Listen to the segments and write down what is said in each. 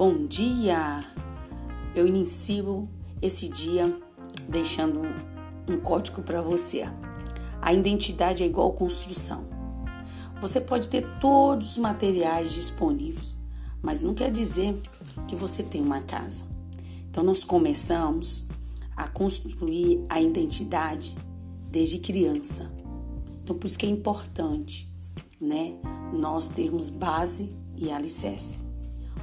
Bom dia! Eu inicio esse dia deixando um código para você. A identidade é igual construção. Você pode ter todos os materiais disponíveis, mas não quer dizer que você tem uma casa. Então nós começamos a construir a identidade desde criança. Então por isso que é importante, né, nós termos base e alicerce.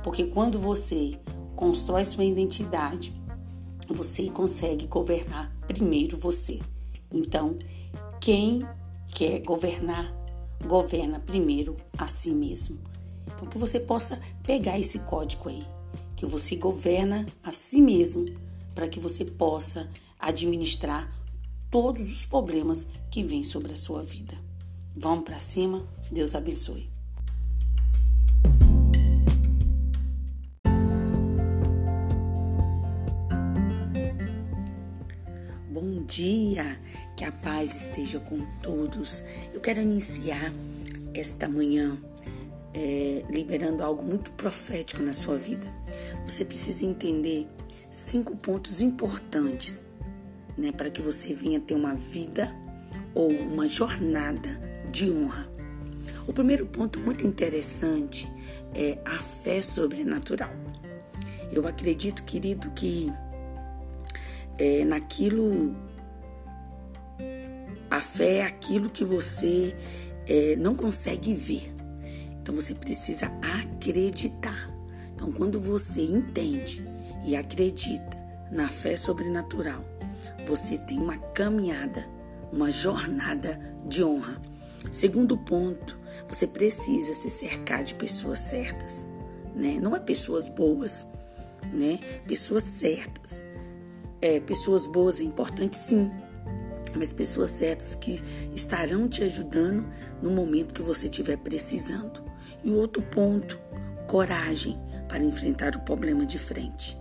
Porque quando você constrói sua identidade, você consegue governar primeiro você. Então, quem quer governar, governa primeiro a si mesmo. Então, que você possa pegar esse código aí, que você governa a si mesmo, para que você possa administrar todos os problemas que vêm sobre a sua vida. Vamos para cima, Deus abençoe. Dia, que a paz esteja com todos. Eu quero iniciar esta manhã é, liberando algo muito profético na sua vida. Você precisa entender cinco pontos importantes né, para que você venha ter uma vida ou uma jornada de honra. O primeiro ponto muito interessante é a fé sobrenatural. Eu acredito, querido, que é, naquilo. A fé é aquilo que você é, não consegue ver. Então você precisa acreditar. Então, quando você entende e acredita na fé sobrenatural, você tem uma caminhada, uma jornada de honra. Segundo ponto, você precisa se cercar de pessoas certas, né? Não é pessoas boas, né? Pessoas certas é, pessoas boas é importante sim, mas pessoas certas que estarão te ajudando no momento que você estiver precisando. E o outro ponto, coragem para enfrentar o problema de frente.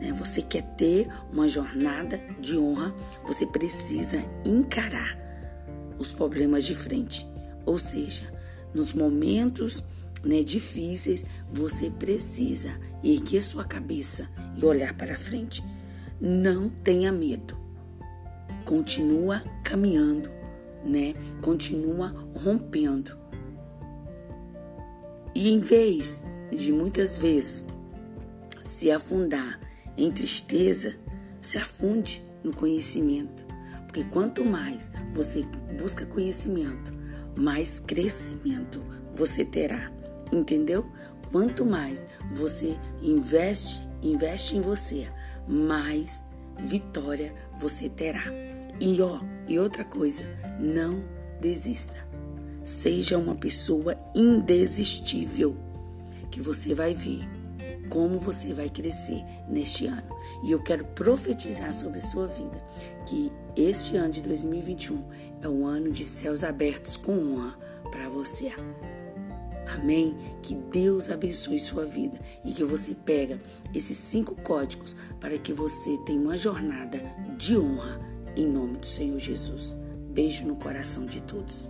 Né? Você quer ter uma jornada de honra, você precisa encarar os problemas de frente. Ou seja, nos momentos né, difíceis, você precisa erguer sua cabeça e olhar para frente. Não tenha medo. Continua caminhando, né? Continua rompendo. E em vez de muitas vezes se afundar em tristeza, se afunde no conhecimento. Porque quanto mais você busca conhecimento, mais crescimento você terá. Entendeu? Quanto mais você investe, investe em você, mais vitória você terá. E ó, e outra coisa, não desista. Seja uma pessoa indesistível, que você vai ver como você vai crescer neste ano. E eu quero profetizar sobre a sua vida que este ano de 2021 é um ano de céus abertos com honra para você. Amém? Que Deus abençoe sua vida e que você pega esses cinco códigos para que você tenha uma jornada de honra em nome do Senhor Jesus. Beijo no coração de todos.